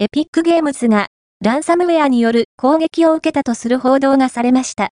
エピックゲームズがランサムウェアによる攻撃を受けたとする報道がされました。